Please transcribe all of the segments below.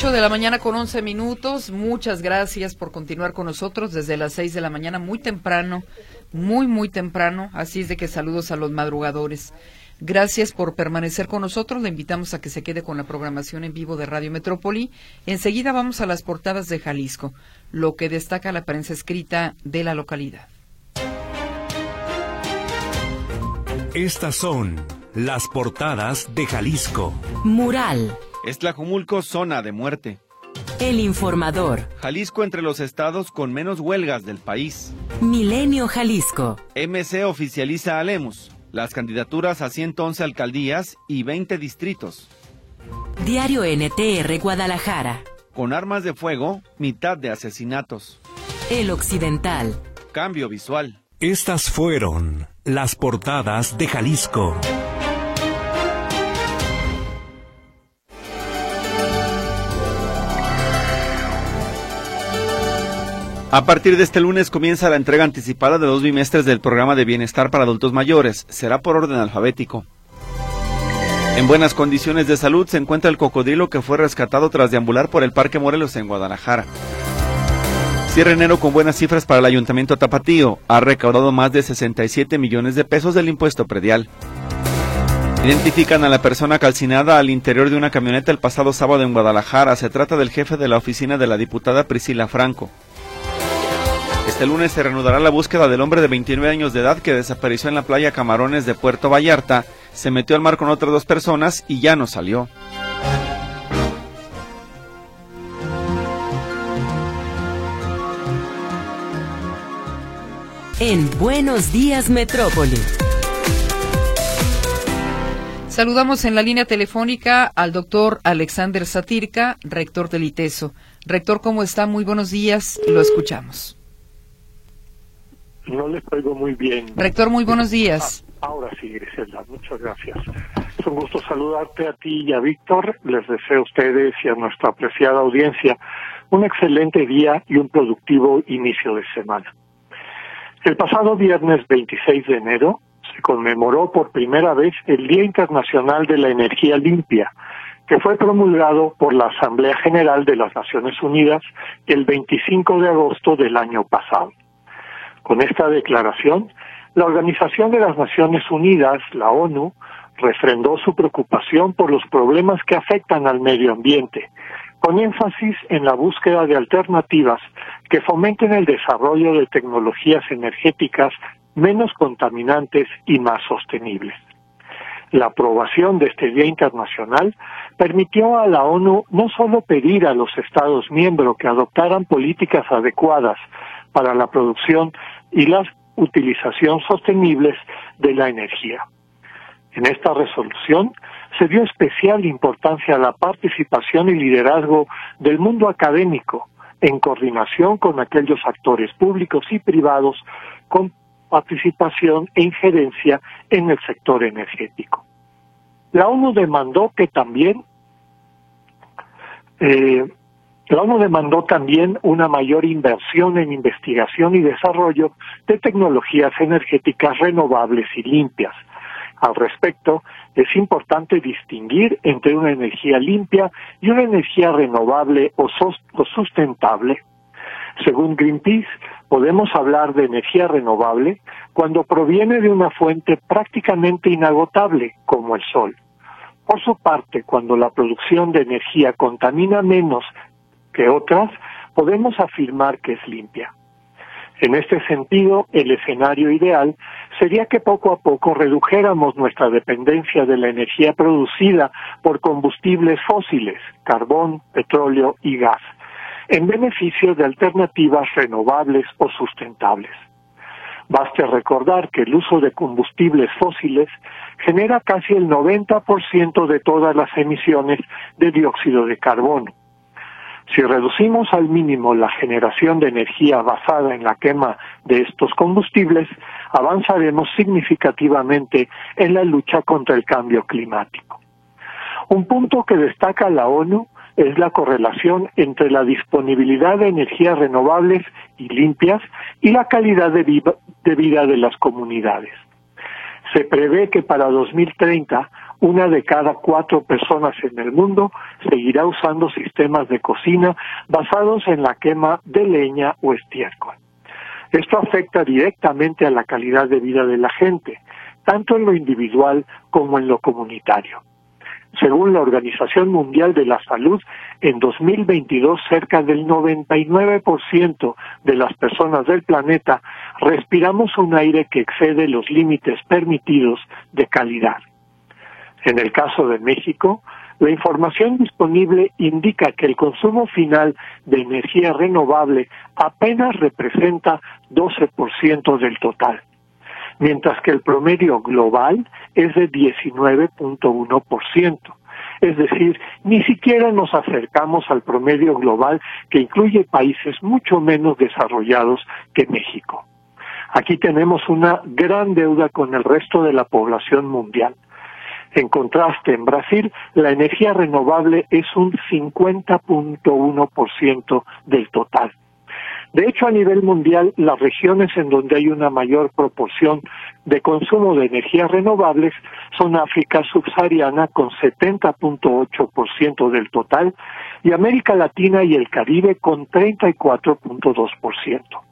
8 de la mañana con 11 minutos. Muchas gracias por continuar con nosotros desde las 6 de la mañana, muy temprano, muy, muy temprano. Así es de que saludos a los madrugadores. Gracias por permanecer con nosotros. Le invitamos a que se quede con la programación en vivo de Radio Metrópoli. Enseguida vamos a las portadas de Jalisco, lo que destaca la prensa escrita de la localidad. Estas son las portadas de Jalisco. Mural. Estlajumulco, zona de muerte. El informador. Jalisco entre los estados con menos huelgas del país. Milenio Jalisco. MC oficializa a Lemus. Las candidaturas a 111 alcaldías y 20 distritos. Diario NTR Guadalajara. Con armas de fuego, mitad de asesinatos. El Occidental. Cambio visual. Estas fueron las portadas de Jalisco. A partir de este lunes comienza la entrega anticipada de dos bimestres del programa de bienestar para adultos mayores. Será por orden alfabético. En buenas condiciones de salud se encuentra el cocodrilo que fue rescatado tras deambular por el Parque Morelos en Guadalajara. Cierre enero con buenas cifras para el Ayuntamiento Tapatío. Ha recaudado más de 67 millones de pesos del impuesto predial. Identifican a la persona calcinada al interior de una camioneta el pasado sábado en Guadalajara. Se trata del jefe de la oficina de la diputada Priscila Franco. Este lunes se reanudará la búsqueda del hombre de 29 años de edad que desapareció en la playa Camarones de Puerto Vallarta, se metió al mar con otras dos personas y ya no salió. En Buenos Días Metrópoli. Saludamos en la línea telefónica al doctor Alexander Satirka, rector del ITESO. Rector, ¿cómo está? Muy buenos días, lo escuchamos. No les oigo muy bien. Rector, muy buenos días. Ah, ahora sí, Griselda, muchas gracias. Es un gusto saludarte a ti y a Víctor. Les deseo a ustedes y a nuestra apreciada audiencia un excelente día y un productivo inicio de semana. El pasado viernes 26 de enero se conmemoró por primera vez el Día Internacional de la Energía Limpia, que fue promulgado por la Asamblea General de las Naciones Unidas el 25 de agosto del año pasado. Con esta declaración, la Organización de las Naciones Unidas, la ONU, refrendó su preocupación por los problemas que afectan al medio ambiente, con énfasis en la búsqueda de alternativas que fomenten el desarrollo de tecnologías energéticas menos contaminantes y más sostenibles. La aprobación de este Día Internacional permitió a la ONU no solo pedir a los Estados miembros que adoptaran políticas adecuadas para la producción y la utilización sostenibles de la energía. En esta resolución se dio especial importancia a la participación y liderazgo del mundo académico en coordinación con aquellos actores públicos y privados con participación e injerencia en el sector energético. La ONU demandó que también eh, la ONU demandó también una mayor inversión en investigación y desarrollo de tecnologías energéticas renovables y limpias. Al respecto, es importante distinguir entre una energía limpia y una energía renovable o, sustentable. Según Greenpeace, podemos hablar de energía renovable cuando proviene de una fuente prácticamente inagotable, como el sol. Por su parte, cuando la producción de energía contamina menos que otras, podemos afirmar que es limpia. En este sentido, el escenario ideal sería que poco a poco redujéramos nuestra dependencia de la energía producida por combustibles fósiles, carbón, petróleo y gas, en beneficio de alternativas renovables o sustentables. Baste recordar que el uso de combustibles fósiles genera casi el 90% de todas las emisiones de dióxido de carbono si reducimos al mínimo la generación de energía basada en la quema de estos combustibles, avanzaremos significativamente en la lucha contra el cambio climático. Un punto que destaca la ONU es la correlación entre la disponibilidad de energías renovables y limpias y la calidad de, vida de las comunidades. Se prevé que para 2030 una de cada cuatro personas en el mundo seguirá usando sistemas de cocina basados en la quema de leña o estiércol. Esto afecta directamente a la calidad de vida de la gente, tanto en lo individual como en lo comunitario. Según la Organización Mundial de la Salud, en 2022 cerca del 99% de las personas del planeta respiramos un aire que excede los límites permitidos de calidad. En el caso de México, la información disponible indica que el consumo final de energía renovable apenas representa 12% del total, mientras que el promedio global es de 19.1%. Es decir, ni siquiera nos acercamos al promedio global que incluye países mucho menos desarrollados que México. Aquí tenemos una gran deuda con el resto de la población mundial. En contraste, en Brasil, la energía renovable es un 50.1% del total. De hecho, a nivel mundial, las regiones en donde hay una mayor proporción de consumo de energías renovables son África subsahariana con 70.8% del total y América Latina y el Caribe con 34.2%.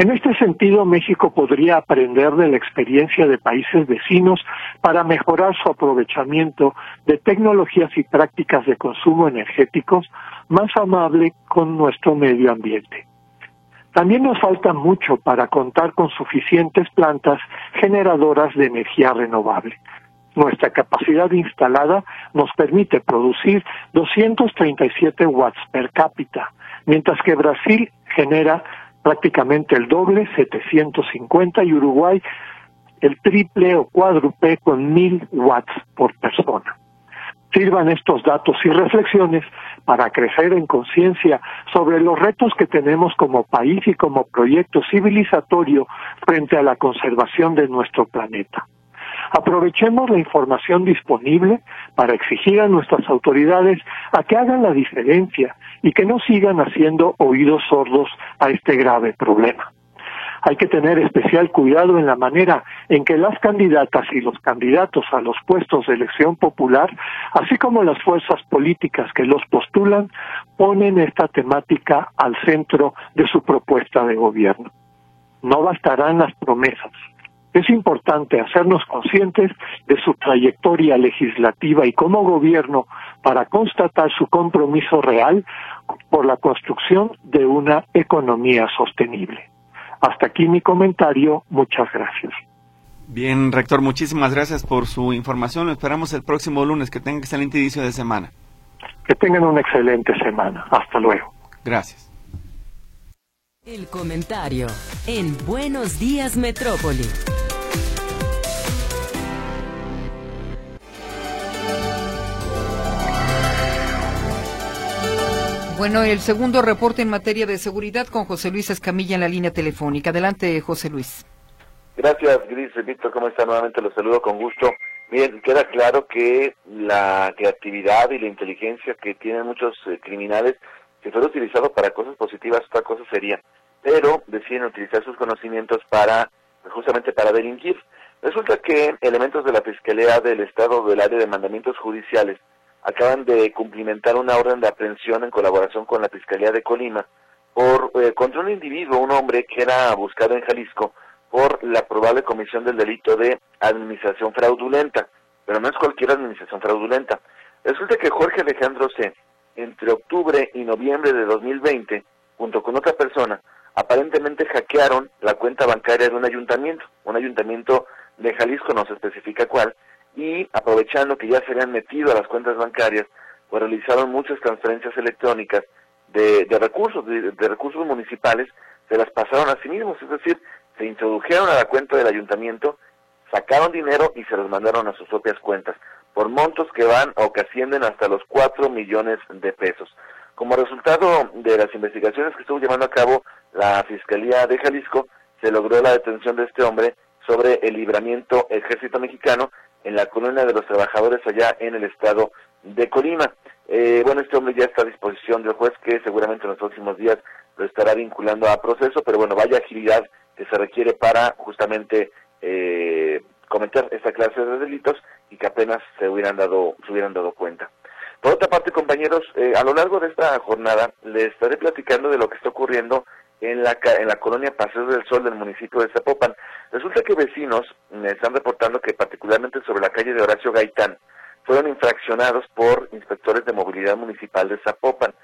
En este sentido, México podría aprender de la experiencia de países vecinos para mejorar su aprovechamiento de tecnologías y prácticas de consumo energéticos más amable con nuestro medio ambiente. También nos falta mucho para contar con suficientes plantas generadoras de energía renovable. Nuestra capacidad instalada nos permite producir 237 watts per cápita, mientras que Brasil genera prácticamente el doble, 750, y Uruguay el triple o cuádruple con 1000 watts por persona. Sirvan estos datos y reflexiones para crecer en conciencia sobre los retos que tenemos como país y como proyecto civilizatorio frente a la conservación de nuestro planeta. Aprovechemos la información disponible para exigir a nuestras autoridades a que hagan la diferencia y que no sigan haciendo oídos sordos a este grave problema. Hay que tener especial cuidado en la manera en que las candidatas y los candidatos a los puestos de elección popular, así como las fuerzas políticas que los postulan, ponen esta temática al centro de su propuesta de gobierno. No bastarán las promesas. Es importante hacernos conscientes de su trayectoria legislativa y como gobierno para constatar su compromiso real por la construcción de una economía sostenible. Hasta aquí mi comentario. Muchas gracias. Bien, rector, muchísimas gracias por su información. Lo esperamos el próximo lunes. Que tengan excelente inicio de semana. Que tengan una excelente semana. Hasta luego. Gracias. El comentario en Buenos Días Metrópoli. Bueno, el segundo reporte en materia de seguridad con José Luis Escamilla en la línea telefónica. Adelante, José Luis. Gracias, Gris. Víctor, ¿cómo está? Nuevamente los saludo con gusto. Bien, queda claro que la creatividad y la inteligencia que tienen muchos eh, criminales, si fuera utilizado para cosas positivas, otra cosa sería. Pero deciden utilizar sus conocimientos para, justamente para delinquir. Resulta que elementos de la Fiscalía del Estado del área de mandamientos judiciales acaban de cumplimentar una orden de aprehensión en colaboración con la Fiscalía de Colima por eh, contra un individuo, un hombre que era buscado en Jalisco por la probable comisión del delito de administración fraudulenta, pero no es cualquier administración fraudulenta. Resulta que Jorge Alejandro C., entre octubre y noviembre de 2020, junto con otra persona, aparentemente hackearon la cuenta bancaria de un ayuntamiento, un ayuntamiento de Jalisco, no se especifica cuál, y aprovechando que ya se habían metido a las cuentas bancarias, pues realizaron muchas transferencias electrónicas de, recursos, de, recursos municipales, se las pasaron a sí mismos, es decir, se introdujeron a la cuenta del ayuntamiento, sacaron dinero y se los mandaron a sus propias cuentas, por montos que van o que ascienden hasta los 4 millones de pesos. Como resultado de las investigaciones que estuvo llevando a cabo la Fiscalía de Jalisco, se logró la detención de este hombre sobre el libramiento ejército mexicano en la colonia de los trabajadores allá en el estado de Colima. Eh, bueno, este hombre ya está a disposición del juez que seguramente en los próximos días lo estará vinculando a proceso, pero bueno, vaya agilidad que se requiere para justamente eh, cometer esta clase de delitos y que apenas se hubieran dado, se hubieran dado cuenta. Por otra parte, compañeros, eh, a lo largo de esta jornada les estaré platicando de lo que está ocurriendo en la, en la colonia Paseo del Sol del municipio de Zapopan. Resulta que vecinos me están reportando que particularmente sobre la calle de Horacio Gaitán fueron infraccionados por inspectores de movilidad municipal de Zapopan.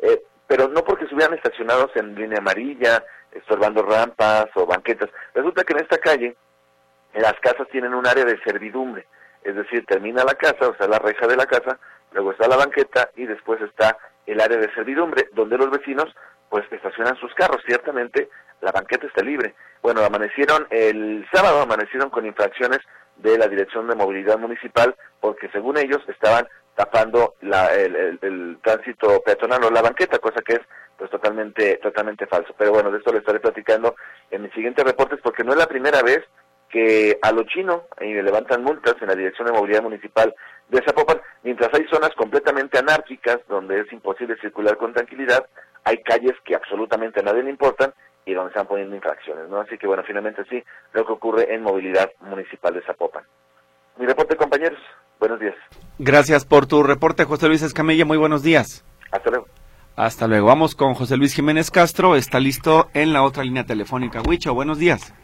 Eh, pero no porque estuvieran estacionados en línea amarilla, estorbando rampas o banquetas. Resulta que en esta calle las casas tienen un área de servidumbre, es decir, termina la casa, o sea, la reja de la casa, luego está la banqueta y después está el área de servidumbre, donde los vecinos pues estacionan sus carros. Ciertamente la banqueta está libre. Bueno, amanecieron el sábado, amanecieron con infracciones de la Dirección de Movilidad Municipal porque según ellos estaban tapando la, el, tránsito peatonal o la banqueta, cosa que es pues totalmente totalmente falso. Pero bueno, de esto le estaré platicando en mis siguientes reportes porque no es la primera vez que a lo chino y levantan multas en la Dirección de Movilidad Municipal de Zapopan, mientras hay zonas completamente anárquicas donde es imposible circular con tranquilidad, hay calles que absolutamente a nadie le importan y donde están poniendo infracciones, ¿no? Así que bueno, finalmente sí, lo que ocurre en Movilidad Municipal de Zapopan. Mi reporte, compañeros. Buenos días. Gracias por tu reporte, José Luis Escamilla. Muy buenos días. Hasta luego. Hasta luego. Vamos con José Luis Jiménez Castro. Está listo en la otra línea telefónica. Huicho, buenos días.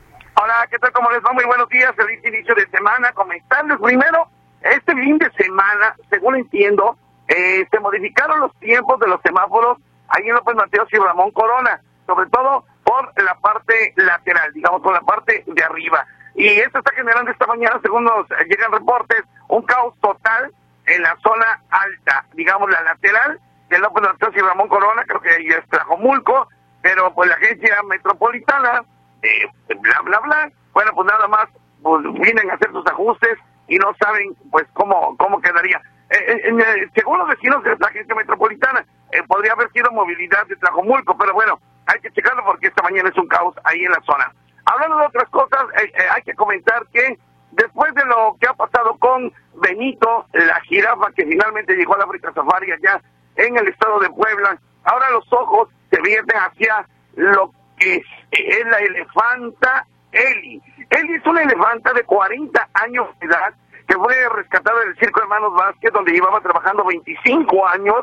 Hola, ¿qué tal? ¿Cómo les va? Muy buenos días. Feliz inicio de semana. Comentarles primero, este fin de semana, según entiendo, eh, se modificaron los tiempos de los semáforos ahí en López Mateos y Ramón Corona, sobre todo por la parte lateral, digamos, por la parte de arriba. Y esto está generando esta mañana, según nos llegan reportes, un caos total en la zona alta, digamos, la lateral de López Mateos y Ramón Corona, creo que ahí es Tlajomulco, pero pues la agencia metropolitana eh, bla, bla, bla. Bueno, pues nada más pues, vienen a hacer sus ajustes y no saben pues cómo, cómo quedaría. Eh, eh, según los vecinos de la agencia metropolitana, podría haber sido movilidad de Tlajomulco, pero bueno, hay que checarlo porque esta mañana es un caos ahí en la zona. Hablando de otras cosas, hay que comentar que después de lo que ha pasado con Benito, la jirafa que finalmente llegó a la África Safari allá en el estado de Puebla, ahora los ojos se vierten hacia lo que es la elefanta Eli. Eli es una elefanta de 40 años de edad que fue rescatada del Circo Hermanos Vázquez, donde llevaba trabajando 25 años,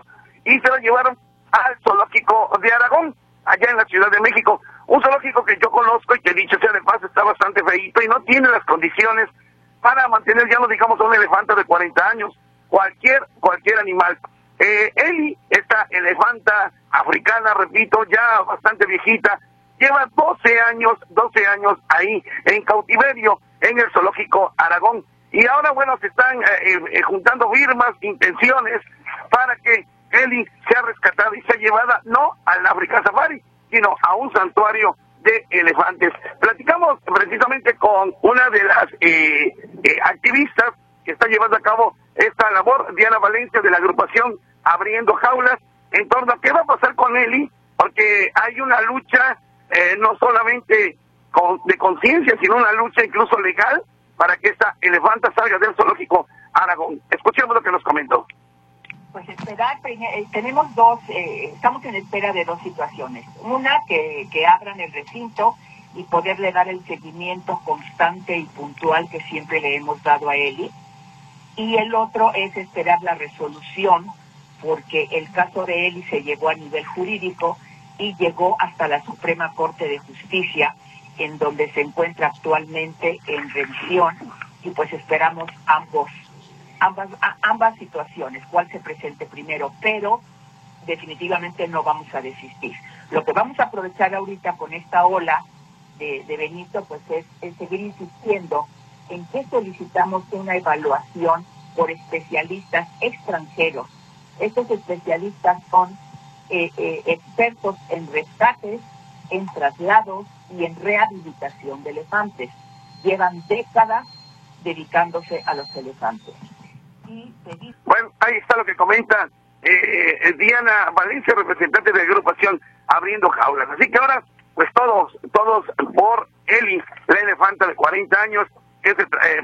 y se la llevaron al zoológico de Aragón, allá en la Ciudad de México. Un zoológico que yo conozco y que dicho sea de paz está bastante feito y no tiene las condiciones para mantener, ya no digamos, a un elefante de 40 años, cualquier, cualquier animal. Eh, Eli, esta elefanta africana, repito, ya bastante viejita, lleva 12 años, 12 años ahí en cautiverio en el zoológico Aragón. Y ahora, bueno, se están eh, eh, juntando firmas, intenciones para que Eli sea rescatada y sea llevada no al África Safari, sino a un santuario de elefantes. Platicamos precisamente con una de las eh, activistas que está llevando a cabo esta labor, Diana Valencia de la agrupación Abriendo Jaulas, en torno a qué va a pasar con Eli, porque hay una lucha eh, no solamente de conciencia, sino una lucha incluso legal para que esta elefanta salga del zoológico Aragón. Escuchemos lo que nos comentó. Pues esperar, eh, tenemos dos, eh, estamos en espera de dos situaciones. Una, que, que abran el recinto y poderle dar el seguimiento constante y puntual que siempre le hemos dado a Eli. Y el otro es esperar la resolución, porque el caso de Eli se llevó a nivel jurídico y llegó hasta la Suprema Corte de Justicia, en donde se encuentra actualmente en revisión y pues esperamos ambos, ambas, ambas situaciones, cuál se presente primero, pero definitivamente no vamos a desistir. Lo que vamos a aprovechar ahorita con esta ola de, Benito, pues es, es seguir insistiendo en que solicitamos una evaluación por especialistas extranjeros. Estos especialistas son eh, eh, expertos en rescates, en traslados y en rehabilitación de elefantes. Llevan décadas dedicándose a los elefantes. Bueno, ahí está lo que comenta eh, Diana Valencia, representante de la agrupación Abriendo Jaulas. Así que ahora, pues todos, todos por Eli, la elefanta de 40 años, que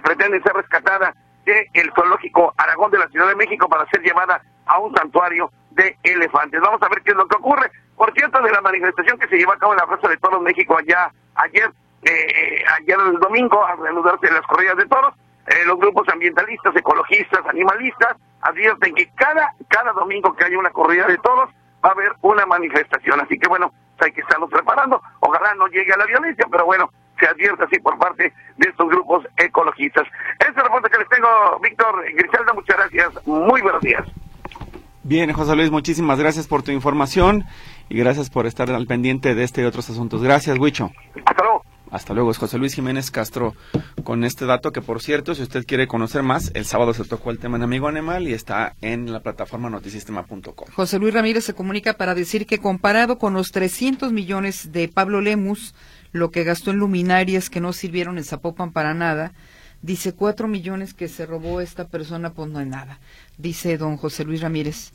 pretende ser rescatada del zoológico Aragón de la Ciudad de México para ser llevada a un santuario de elefantes. Vamos a ver qué es lo que ocurre. Por cierto, de la manifestación que se llevó a cabo en la Plaza de Toros México allá ayer, eh, ayer el domingo, al reanudarse las corridas de toros, eh, los grupos ambientalistas, ecologistas, animalistas, advierten que cada, cada domingo que haya una corrida de toros va a haber una manifestación. Así que bueno, hay que estarnos preparando. Ojalá no llegue a la violencia, pero bueno, se advierte así por parte de estos grupos ecologistas. Este reporte que les tengo, Víctor Griselda, muchas gracias. Muy buenos días. Bien, José Luis, muchísimas gracias por tu información y gracias por estar al pendiente de este y otros asuntos. Gracias, Huicho. Hasta luego. Hasta luego, es José Luis Jiménez Castro con este dato que, por cierto, si usted quiere conocer más, el sábado se tocó el tema en Amigo Animal y está en la plataforma notisistema.com. José Luis Ramírez se comunica para decir que comparado con los 300 millones de Pablo Lemus, lo que gastó en luminarias que no sirvieron en Zapopan para nada, dice 4 millones que se robó esta persona, pues no hay nada, dice don José Luis Ramírez.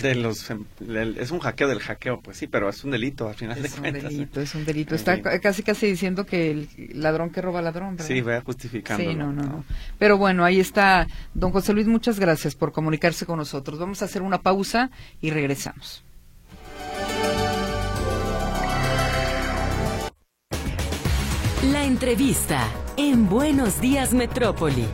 De los, es un hackeo del hackeo, pues sí, pero es un delito al final es de cuentas. Es un delito, es un delito. Está casi casi diciendo que el ladrón que roba ladrón, ¿verdad? Sí, vaya justificando. Sí, no, no, no. Pero bueno, ahí está. Don José Luis, muchas gracias por comunicarse con nosotros. Vamos a hacer una pausa y regresamos. La entrevista en Buenos Días Metrópoli.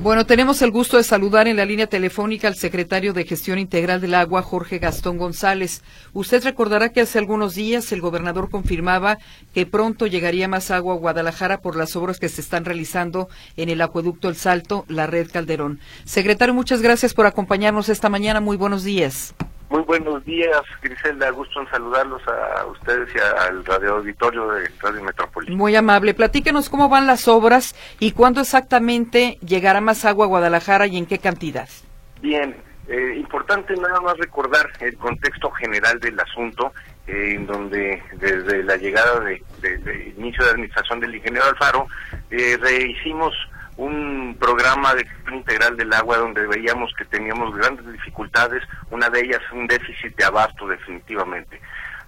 Bueno, tenemos el gusto de saludar en la línea telefónica al secretario de Gestión Integral del Agua, Jorge Gastón González. Usted recordará que hace algunos días el gobernador confirmaba que pronto llegaría más agua a Guadalajara por las obras que se están realizando en el acueducto El Salto, la red Calderón. Secretario, muchas gracias por acompañarnos esta mañana. Muy buenos días. Muy buenos días, Griselda. Gusto en saludarlos a ustedes y al radio auditorio de Radio Metrópoli. Muy amable. Platíquenos cómo van las obras y cuándo exactamente llegará más agua a Guadalajara y en qué cantidad. Bien, eh, importante nada más recordar el contexto general del asunto, eh, en donde desde la llegada de, inicio de administración del ingeniero Alfaro, eh, rehicimos un programa de gestión integral del agua donde veíamos que teníamos grandes dificultades, una de ellas un déficit de abasto definitivamente.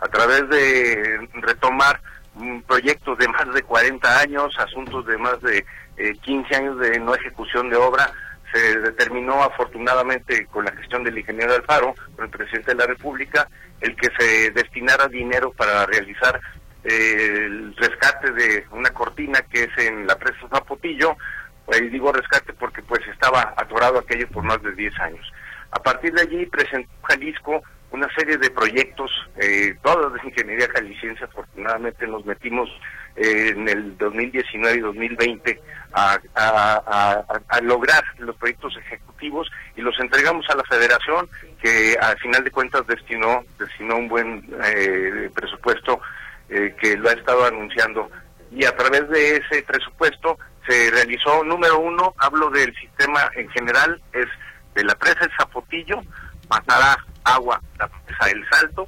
A través de retomar proyectos de más de 40 años, asuntos de más de 15 eh, años de no ejecución de obra, se determinó afortunadamente con la gestión del ingeniero Alfaro, con el presidente de la República, el que se destinara dinero para realizar eh, el rescate de una cortina que es en la presa Zapotillo, y digo rescate porque pues estaba atorado aquello por más de 10 años. A partir de allí presentó Jalisco una serie de proyectos, eh, todos de ingeniería jalisciense, afortunadamente nos metimos eh, en el 2019 y 2020 a, a, lograr los proyectos ejecutivos y los entregamos a la federación que al final de cuentas destinó, destinó un buen eh, presupuesto eh, que lo ha estado anunciando y a través de ese presupuesto se realizó, número uno, hablo del sistema en general, es de la presa El Zapotillo, pasará agua a la presa El Salto,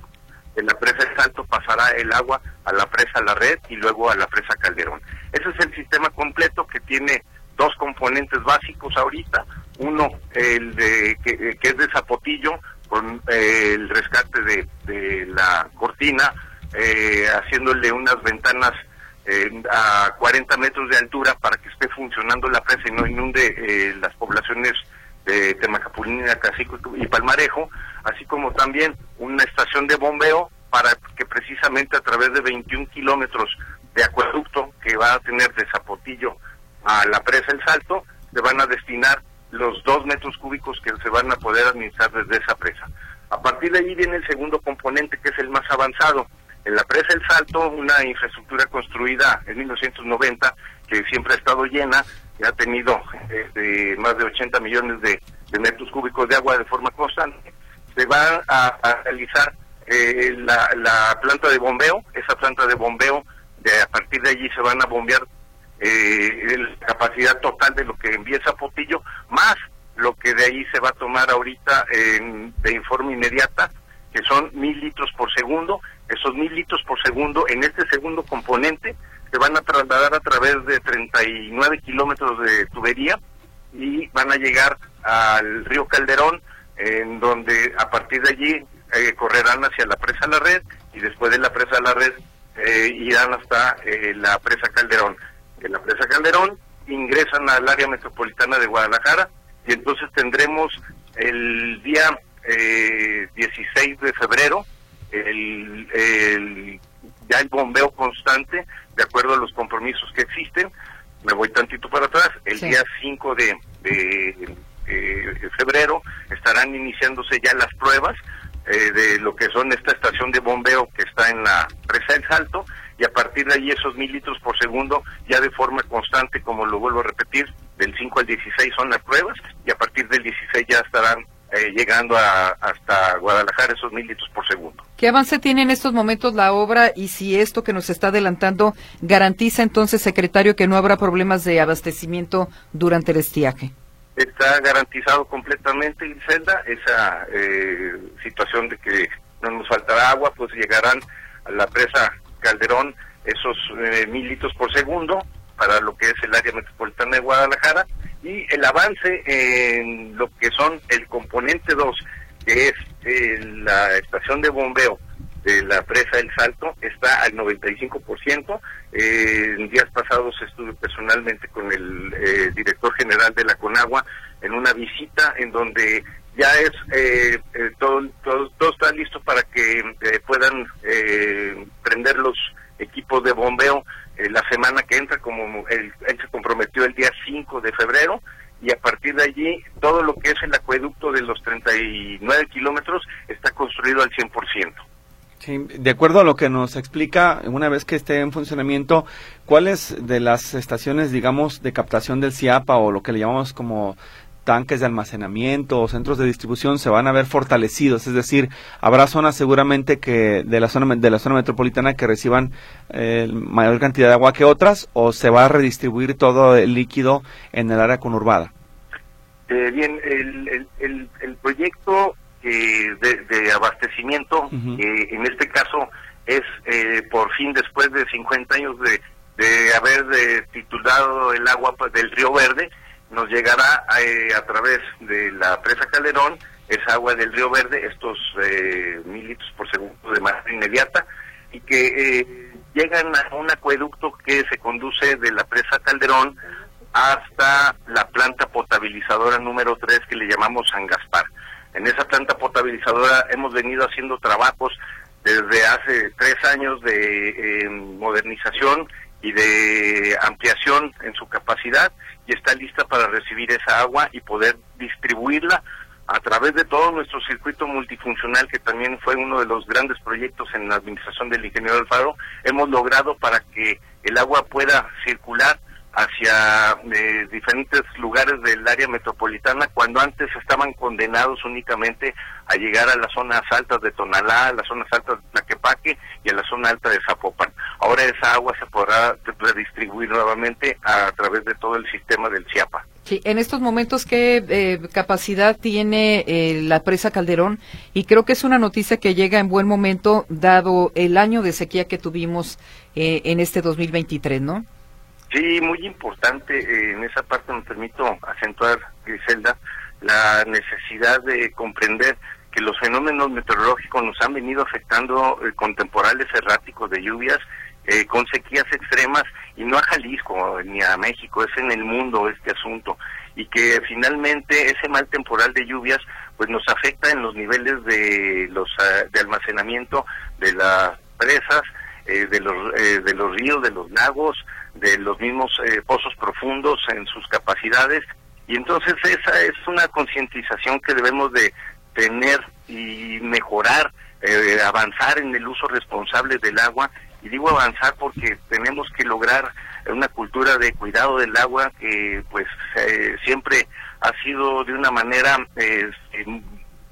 de la presa El Salto pasará el agua a la presa La Red y luego a la presa Calderón. Ese es el sistema completo que tiene dos componentes básicos ahorita, uno el de que, es de Zapotillo con eh, el rescate de, de la cortina, eh, haciéndole unas ventanas a 40 metros de altura para que esté funcionando la presa y no inunde eh, las poblaciones de Temacapulina, Cacico y Palmarejo, así como también una estación de bombeo para que precisamente a través de 21 kilómetros de acueducto que va a tener de Zapotillo a la presa El Salto, se van a destinar los dos metros cúbicos que se van a poder administrar desde esa presa. A partir de ahí viene el segundo componente que es el más avanzado, en la presa El Salto, una infraestructura construida en 1990 que siempre ha estado llena, que ha tenido este, más de 80 millones de, metros cúbicos de agua de forma constante. Se va a, realizar eh, la, planta de bombeo, esa planta de bombeo, de, a partir de allí se van a bombear eh, la capacidad total de lo que envía Zapotillo, más lo que de ahí se va a tomar ahorita de informe inmediata, que son mil litros por segundo, esos mil litros por segundo en este segundo componente se van a trasladar a través de 39 kilómetros de tubería y van a llegar al río Calderón, en donde a partir de allí eh, correrán hacia la presa La Red y después de la presa La Red eh, irán hasta eh, la presa Calderón. En la presa Calderón ingresan al área metropolitana de Guadalajara y entonces tendremos el día 16 de febrero el, ya el bombeo constante, de acuerdo a los compromisos que existen, me voy tantito para atrás, el día 5 de, de, febrero estarán iniciándose ya las pruebas eh, de lo que son esta estación de bombeo que está en la presa del Salto y a partir de ahí esos mil litros por segundo ya de forma constante, como lo vuelvo a repetir, del 5 al 16 son las pruebas y a partir del 16 ya estarán eh, llegando a, hasta Guadalajara esos mil litros por segundo. ¿Qué avance tiene en estos momentos la obra y si esto que nos está adelantando garantiza entonces, secretario, que no habrá problemas de abastecimiento durante el estiaje? Está garantizado completamente, Griselda, esa eh, situación de que no nos faltará agua, pues llegarán a la presa Calderón esos eh, mil litros por segundo para lo que es el área metropolitana de Guadalajara y el avance en lo que son el componente 2, que es eh, la estación de bombeo de la presa del Salto, está al 95%. Eh, días pasados estuve personalmente con el eh, director general de la Conagua en una visita en donde ya es eh, todo, todo, todo, está listo para que puedan prender los equipos de bombeo eh, la semana que entra, como él, se comprometió el día 5 de febrero, y a partir de allí todo lo que es el acueducto de los 39 kilómetros está construido al 100%. Sí, de acuerdo a lo que nos explica, una vez que esté en funcionamiento, ¿cuáles de las estaciones, digamos, de captación del CIAPA o lo que le llamamos como tanques de almacenamiento o centros de distribución se van a ver fortalecidos, es decir, habrá zonas seguramente que de la zona de la zona metropolitana que reciban eh, mayor cantidad de agua que otras o se va a redistribuir todo el líquido en el área conurbada. Eh, bien, el, el, el, proyecto eh, de, abastecimiento, en este caso es por fin después de 50 años de, de haber titulado el agua del río Verde, nos llegará eh, a través de la presa Calderón esa agua del río Verde, estos eh, mil litros por segundo de manera inmediata, y que eh, llegan a un acueducto que se conduce de la presa Calderón hasta la planta potabilizadora número 3 que le llamamos San Gaspar. En esa planta potabilizadora hemos venido haciendo trabajos desde hace tres años de modernización y de ampliación en su capacidad y está lista para recibir esa agua y poder distribuirla a través de todo nuestro circuito multifuncional, que también fue uno de los grandes proyectos en la administración del ingeniero Alfaro, hemos logrado para que el agua pueda circular hacia eh, diferentes lugares del área metropolitana cuando antes estaban condenados únicamente a llegar a las zonas altas de Tonalá, a las zonas altas de Tlaquepaque y a la zona alta de Zapopan. Ahora esa agua se podrá redistribuir nuevamente a través de todo el sistema del CIAPA. Sí, en estos momentos, ¿qué eh, capacidad tiene eh, la presa Calderón? Y creo que es una noticia que llega en buen momento, dado el año de sequía que tuvimos en este 2023, ¿no? Sí, muy importante. Eh, en esa parte me permito acentuar, Griselda, la necesidad de comprender que los fenómenos meteorológicos nos han venido afectando eh, con temporales erráticos de lluvias, eh, con sequías extremas, y no a Jalisco ni a México, es en el mundo este asunto. Y que finalmente ese mal temporal de lluvias pues nos afecta en los niveles de los de almacenamiento de las presas, de los de los ríos, de los lagos, de los mismos eh, pozos profundos en sus capacidades. Y entonces esa es una concientización que debemos de tener y mejorar, eh, avanzar en el uso responsable del agua. Y digo avanzar porque tenemos que lograr una cultura de cuidado del agua que pues eh, siempre ha sido de una manera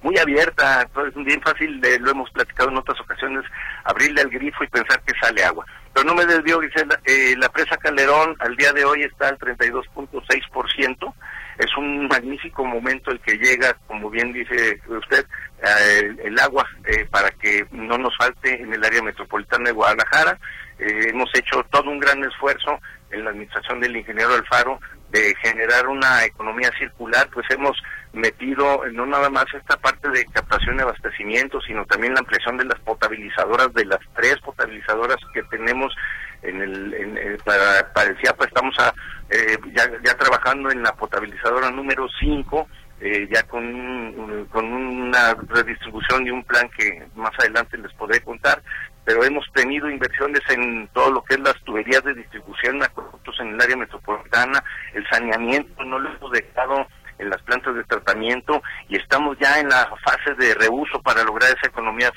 muy abierta, es bien fácil, lo hemos platicado en otras ocasiones, abrirle al grifo y pensar que sale agua. Pero no me desvío, Gisela, eh, la presa Calderón al día de hoy está al 32.6%, es un magnífico momento el que llega, como bien dice usted, eh, el, agua eh, para que no nos falte en el área metropolitana de Guadalajara. hemos hecho todo un gran esfuerzo en la administración del ingeniero Alfaro de generar una economía circular, pues hemos metido no nada más esta parte de captación y abastecimiento, sino también la ampliación de las potabilizadoras, de las tres potabilizadoras que tenemos en el, para, para el CIAPA, estamos a, eh, ya, ya trabajando en la potabilizadora número 5, eh, ya con, con una redistribución y un plan que más adelante les podré contar, pero hemos tenido inversiones en todo lo que es las tuberías de distribución, acueductos en el área metropolitana, el saneamiento, no lo hemos dejado en las plantas de tratamiento y estamos ya en la fase de reuso para lograr esa economía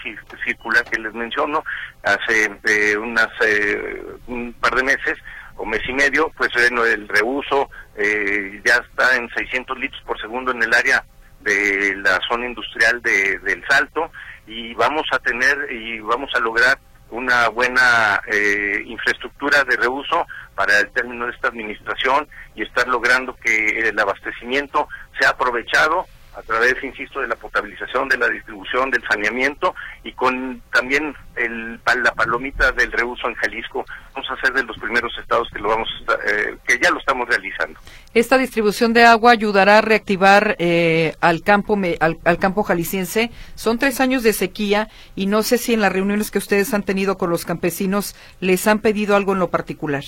circular que les menciono. Hace eh, unas eh, un par de meses o mes y medio, pues bueno, el reuso eh, ya está en 600 litros por segundo en el área de la zona industrial de, del Salto y vamos a tener y vamos a lograr una buena eh, infraestructura de reuso para el término de esta administración y estar logrando que el abastecimiento sea aprovechado a través, insisto, de la potabilización, de la distribución, del saneamiento y con también el, la palomita del reuso en Jalisco. Vamos a ser de los primeros estados que lo vamos eh, que ya lo estamos realizando. Esta distribución de agua ayudará a reactivar eh, al campo al, al, campo jalisciense. Son tres años de sequía y no sé si en las reuniones que ustedes han tenido con los campesinos les han pedido algo en lo particular.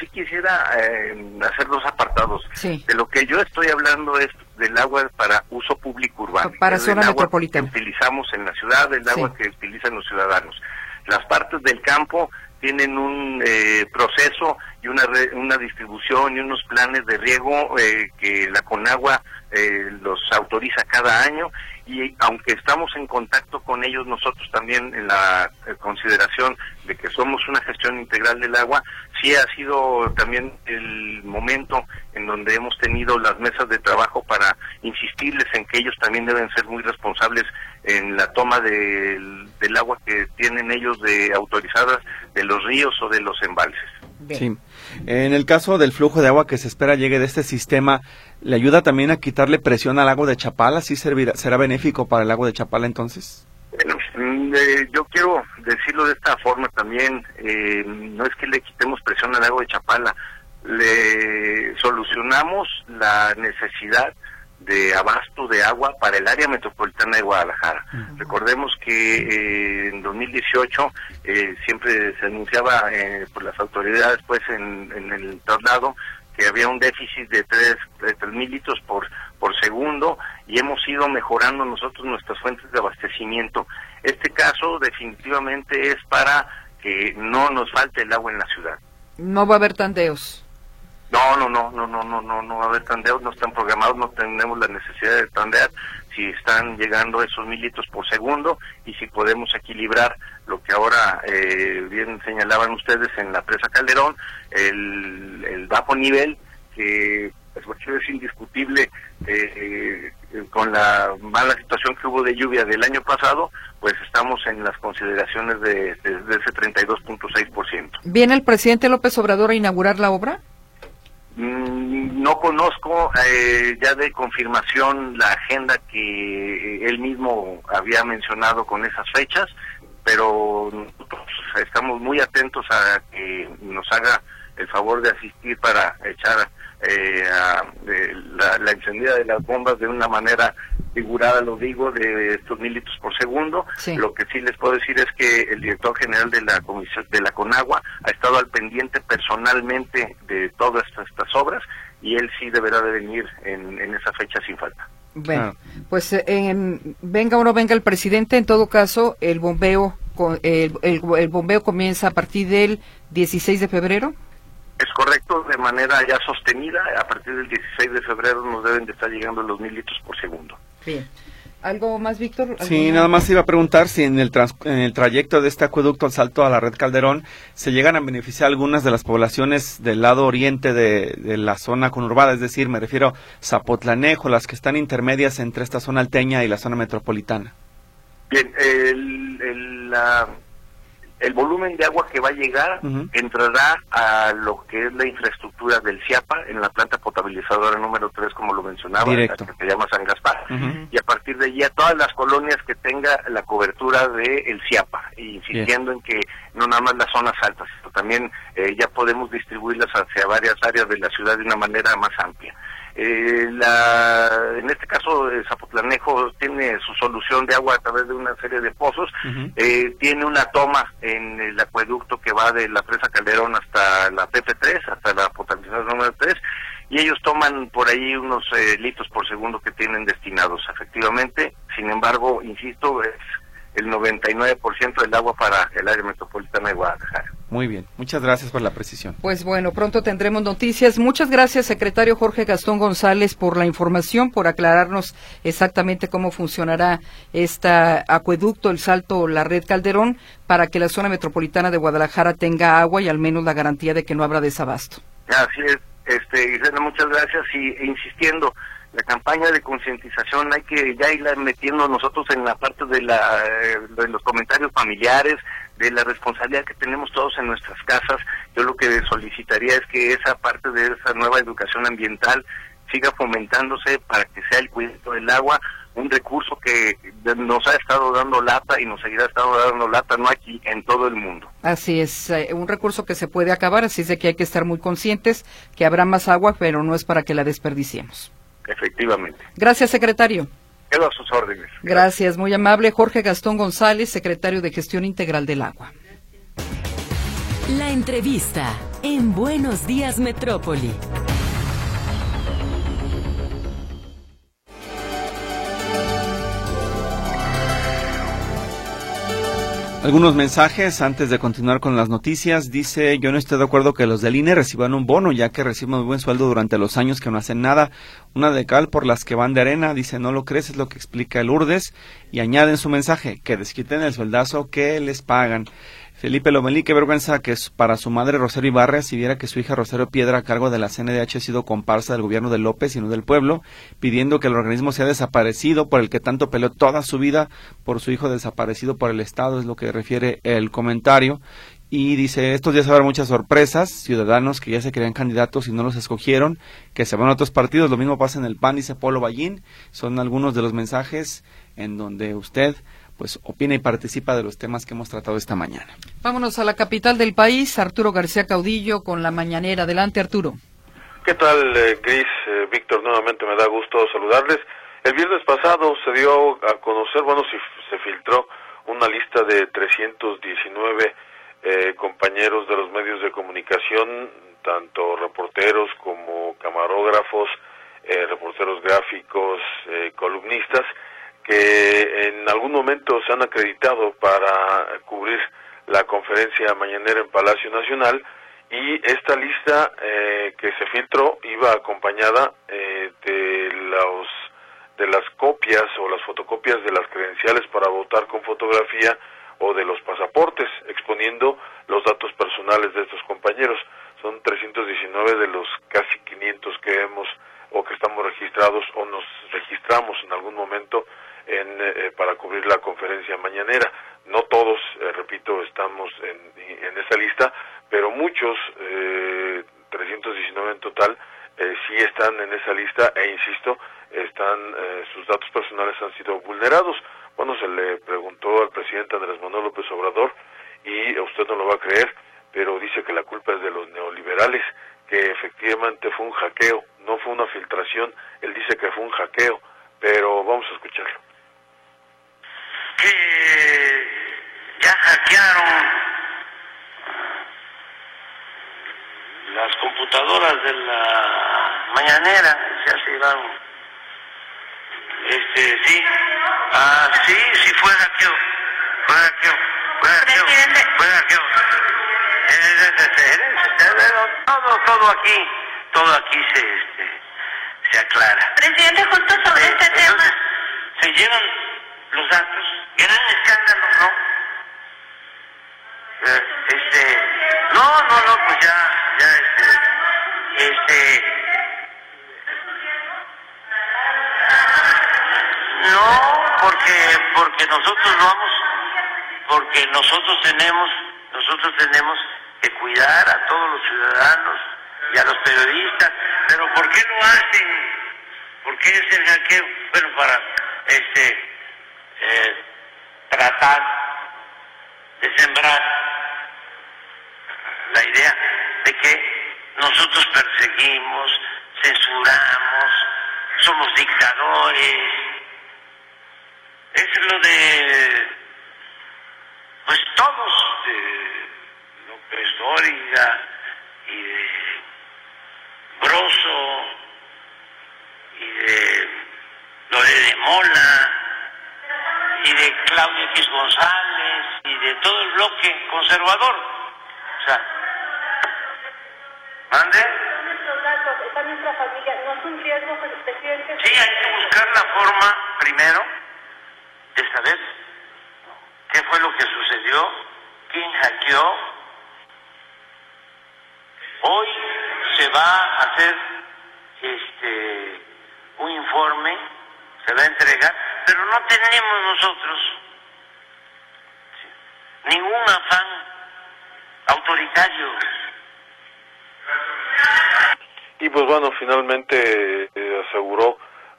Sí quisiera eh, hacer dos apartados. De lo que yo estoy hablando es del agua para uso público urbano. Para zona metropolitana. Que utilizamos en la ciudad, el agua que utilizan los ciudadanos. Las partes del campo tienen un eh, proceso y una, una distribución y unos planes de riego eh, que la Conagua eh, los autoriza cada año y aunque estamos en contacto con ellos nosotros también en la eh, consideración de que somos una gestión integral del agua, sí ha sido también el momento en donde hemos tenido las mesas de trabajo para insistirles en que ellos también deben ser muy responsables en la toma del, del agua que tienen ellos de autorizadas de los ríos o de los embalses. Sí. En el caso del flujo de agua que se espera llegue de este sistema, ¿le ayuda también a quitarle presión al lago de Chapala? ¿Sí servirá, será benéfico para el lago de Chapala entonces? Mm, eh, yo quiero decirlo de esta forma también, eh, no es que le quitemos presión al lago de Chapala, le solucionamos la necesidad de abasto de agua para el área metropolitana de Guadalajara. Recordemos que eh, en 2018 eh, siempre se anunciaba eh, por las autoridades pues en, el traslado que había un déficit de 3, mil litros por, por segundo y hemos ido mejorando nosotros nuestras fuentes de abastecimiento. Este caso definitivamente es para que no nos falte el agua en la ciudad. No va a haber tandeos. No, no, no, no, no, no, no, no va a haber tandeos, no están programados, no tenemos la necesidad de tandear si están llegando esos mil litros por segundo y si podemos equilibrar lo que ahora eh, bien señalaban ustedes en la presa Calderón, el, el bajo nivel que pues, es indiscutible eh, con la mala situación que hubo de lluvia del año pasado, pues estamos en las consideraciones de, de, de ese 32.6%. ¿Viene el presidente López Obrador a inaugurar la obra? Mm, no conozco eh, ya de confirmación la agenda que él mismo había mencionado con esas fechas, pero estamos muy atentos a que nos haga el favor de asistir para echar eh, la, la, encendida de las bombas de una manera figurada, lo digo, de estos mil litros por segundo. Lo que sí les puedo decir es que el director general de la comisión de la Conagua ha estado al pendiente personalmente de todas estas, obras y él sí deberá de venir en, esa fecha sin falta. Bueno, pues venga o no venga el presidente, en todo caso, el bombeo, el, el bombeo comienza a partir del 16 de febrero. Es correcto, de manera ya sostenida, a partir del 16 de febrero nos deben de estar llegando los mil litros por segundo. Bien. ¿Algo más, Víctor? Sí, nada más iba a preguntar si en el, en el trayecto de este acueducto al salto a la red Calderón se llegan a beneficiar algunas de las poblaciones del lado oriente de, de la zona conurbada, es decir, me refiero a Zapotlanejo, las que están intermedias entre esta zona alteña y la zona metropolitana. Bien, el, el, la el volumen de agua que va a llegar entrará a lo que es la infraestructura del CIAPA en la planta potabilizadora número 3, como lo mencionaba, que se llama San Gaspar, y a partir de allí a todas las colonias que tenga la cobertura del el CIAPA, insistiendo en que no nada más las zonas altas, sino también eh, ya podemos distribuirlas hacia varias áreas de la ciudad de una manera más amplia. Eh, la, en este caso, Zapotlanejo tiene su solución de agua a través de una serie de pozos. eh, tiene una toma en el acueducto que va de la presa Calderón hasta la PP3, hasta la potabilización número 3, y ellos toman por ahí unos eh, litros por segundo que tienen destinados, efectivamente. Sin embargo, insisto, es el 99% del agua para el área metropolitana de Guadalajara. Muy bien, muchas gracias por la precisión. Pues bueno, pronto tendremos noticias. Muchas gracias, secretario Jorge Gastón González, por la información, por aclararnos exactamente cómo funcionará este acueducto, el Salto, la red Calderón, para que la zona metropolitana de Guadalajara tenga agua y al menos la garantía de que no habrá desabasto. Así es, este, muchas gracias y e insistiendo, la campaña de concientización hay que ya ir metiendo nosotros en la parte de, la, eh, de los comentarios familiares, de la responsabilidad que tenemos todos en nuestras casas. Yo lo que solicitaría es que esa parte de esa nueva educación ambiental siga fomentándose para que sea el cuidado del agua un recurso que nos ha estado dando lata y nos seguirá estando dando lata, no aquí, en todo el mundo. Así es, eh, un recurso que se puede acabar, así es de que hay que estar muy conscientes que habrá más agua, pero no es para que la desperdiciemos. Efectivamente. Gracias, secretario. Quedo a sus órdenes. Gracias, muy amable. Jorge Gastón González, secretario de Gestión Integral del Agua. La entrevista en Buenos Días Metrópoli. Algunos mensajes antes de continuar con las noticias. Dice, yo no estoy de acuerdo que los del INE reciban un bono, ya que reciben muy buen sueldo durante los años que no hacen nada. Una de cal por las que van de arena. Dice, no lo crees, es lo que explica el Urdes. Y añade en su mensaje, que desquiten el sueldazo que les pagan. Felipe Lomelí, qué vergüenza que para su madre Rosario Ibarra si viera que su hija Rosario Piedra a cargo de la CNDH ha sido comparsa del gobierno de López y no del pueblo, pidiendo que el organismo sea desaparecido por el que tanto peleó toda su vida por su hijo desaparecido por el Estado, es lo que refiere el comentario. Y dice, estos días habrá muchas sorpresas, ciudadanos que ya se creían candidatos y no los escogieron, que se van a otros partidos, lo mismo pasa en el PAN, dice Polo Ballín, son algunos de los mensajes en donde usted pues opina y participa de los temas que hemos tratado esta mañana. Vámonos a la capital del país, Arturo García Caudillo con la mañanera. Adelante, Arturo. ¿Qué tal, eh, Gris? Eh, Víctor, nuevamente me da gusto saludarles. El viernes pasado se dio a conocer, bueno, se, se filtró una lista de 319 eh, compañeros de los medios de comunicación, tanto reporteros como camarógrafos, eh, reporteros gráficos, eh, columnistas, que en algún momento se han acreditado para cubrir la conferencia mañanera en Palacio Nacional y esta lista eh, que se filtró iba acompañada eh, de los de las copias o las fotocopias de las credenciales para votar con fotografía o de los pasaportes exponiendo los datos personales de estos compañeros. Son 319 de los casi 500 que hemos o que estamos registrados o nos registramos en algún momento en, eh, para cubrir la conferencia mañanera. No todos, eh, repito, estamos en, en esa lista, pero muchos, eh, 319 en total, eh, sí están en esa lista e insisto, están sus datos personales han sido vulnerados. Bueno, se le preguntó al presidente Andrés Manuel López Obrador y usted no lo va a creer, pero dice que la culpa es de los neoliberales, que efectivamente fue un hackeo, no fue una filtración, él dice que fue un hackeo, pero vamos a escucharlo que ya hackearon las computadoras de la mañanera, ya se llevaron. Este, sí. Ah, sí, sí fue hackeo. Fue hackeo. Fue hackeo. Fue hackeo. Todo, todo aquí, todo aquí se, este, se aclara. Presidente, justo sobre este tema. Se llevan los datos gran escándalo, ¿no? Eh, este, no, no, no, pues ya, ya, este, este, no, porque, porque nosotros vamos, porque nosotros tenemos, nosotros tenemos que cuidar a todos los ciudadanos y a los periodistas, pero ¿por qué lo hacen? ¿Por qué es el hackeo? Bueno, para, este, eh, tratar de sembrar la idea de que nosotros perseguimos, censuramos, somos dictadores. Es lo de, pues todos, de López Dóriga y de Broso y de Lore de Mola Claudio X González y de todo el bloque conservador. O sea, ¿mande? Está nuestra familia, no es un riesgo que. Sí, hay que buscar la forma, primero, de saber qué fue lo que sucedió, quién hackeó. Hoy se va a hacer este un informe, se va a entregar, pero no tenemos nosotros ningún afán autoritario. Y pues bueno, finalmente eh, aseguró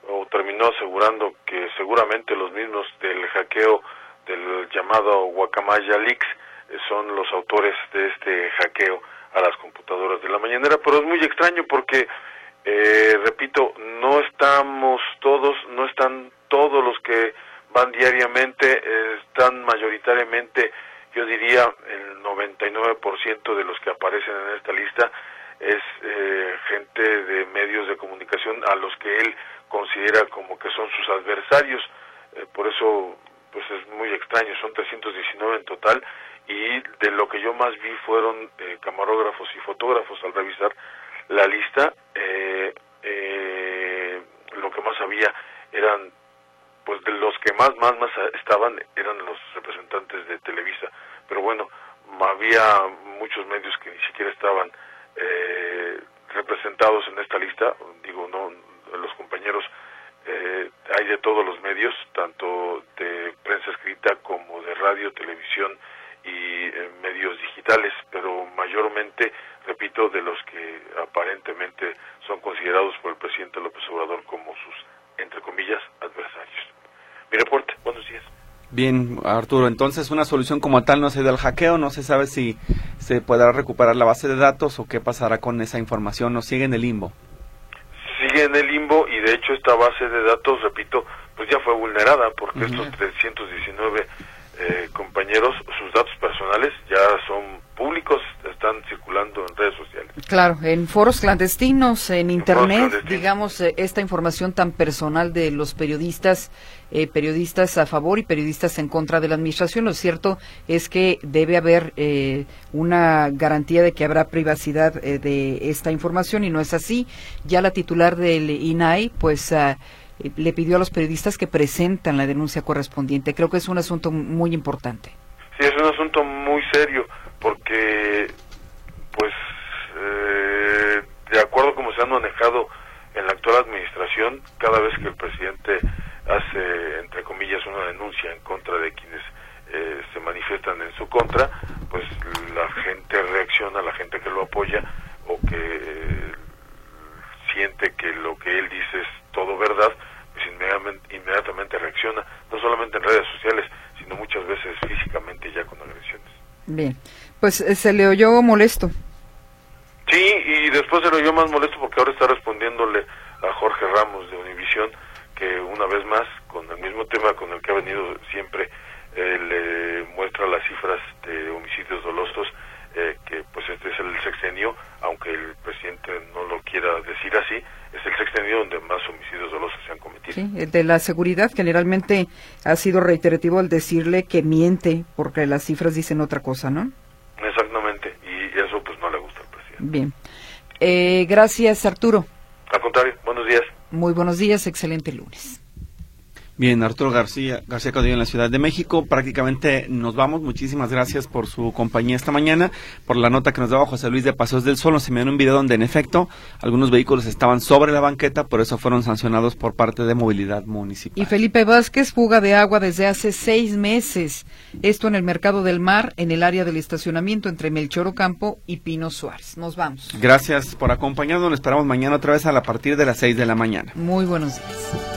o terminó asegurando que seguramente los mismos del hackeo del llamado Guacamaya Leaks eh, son los autores de este hackeo a las computadoras de la mañanera, pero es muy extraño porque, eh, repito, no estamos todos, no están todos los que van diariamente, eh, están mayoritariamente, yo diría, el 99% de los que aparecen en esta lista es eh, gente de medios de comunicación a los que él considera como que son sus adversarios. Eh, por eso, pues es muy extraño, son 319 en total y de lo que yo más vi fueron eh, camarógrafos y fotógrafos al revisar la lista. Eh, eh, lo que más había eran, pues de los que más, más, más estaban eran los representantes de Televisa. Pero bueno, había muchos medios que ni siquiera estaban eh, representados en esta lista, digo, no, los compañeros, eh, hay de todos los medios, tanto de prensa escrita como de radio, televisión y eh, medios digitales, pero mayormente, repito, de los que aparentemente son considerados por el presidente López Obrador como sus, entre comillas, adversarios. Mi reporte, buenos días. Bien, Arturo, entonces una solución como tal no se da al hackeo, no se sabe si se podrá recuperar la base de datos o qué pasará con esa información, o sigue en el limbo. Sigue en el limbo y de hecho esta base de datos, repito, pues ya fue vulnerada porque estos 319 eh, compañeros, sus datos personales ya son públicos, están circulando en redes sociales. Claro, en foros clandestinos, en Internet, clandestinos. digamos, eh, esta información tan personal de los periodistas, eh, periodistas a favor y periodistas en contra de la administración. Lo cierto es que debe haber eh, una garantía de que habrá privacidad eh, de esta información y no es así. Ya la titular del INAI, pues... ah, le pidió a los periodistas que presentan la denuncia correspondiente. Creo que es un asunto muy importante. Sí, es un asunto muy serio porque, eh, de acuerdo como se han manejado en la actual administración, cada vez que el presidente hace, entre comillas, una denuncia en contra de quienes eh, se manifiestan en su contra, pues la gente reacciona, la gente que lo apoya o que eh, siente que lo que él dice es todo verdad, pues inmediatamente, inmediatamente reacciona, no solamente en redes sociales, sino muchas veces físicamente ya con agresiones. Bien, pues eh, se le oyó molesto. Sí, y después se lo oyó más molesto porque ahora está respondiéndole a Jorge Ramos de Univisión, que una vez más, con el mismo tema con el que ha venido siempre, eh, le muestra las cifras de homicidios dolosos, eh, que pues este es el sexenio, aunque el presidente no lo quiera decir así, es el sexenio donde más homicidios dolosos se han cometido. Sí, de la seguridad generalmente ha sido reiterativo al decirle que miente porque las cifras dicen otra cosa, ¿no? Exactamente, y eso pues no le gusta al presidente. Bien. Eh, gracias, Arturo. Al contrario, buenos días. Muy buenos días, excelente lunes. Bien, Arturo García, García Caudillo en la Ciudad de México. Prácticamente nos vamos. Muchísimas gracias por su compañía esta mañana, por la nota que nos daba José Luis de Pasos del Sol. Nos enviaron un video donde, en efecto, algunos vehículos estaban sobre la banqueta, por eso fueron sancionados por parte de Movilidad Municipal. Y Felipe Vázquez, fuga de agua desde hace seis meses. Esto en el Mercado del Mar, en el área del estacionamiento entre Melchor Ocampo y Pino Suárez. Nos vamos. Gracias por acompañarnos. Lo esperamos mañana otra vez a la partir de las 6 de la mañana. Muy buenos días.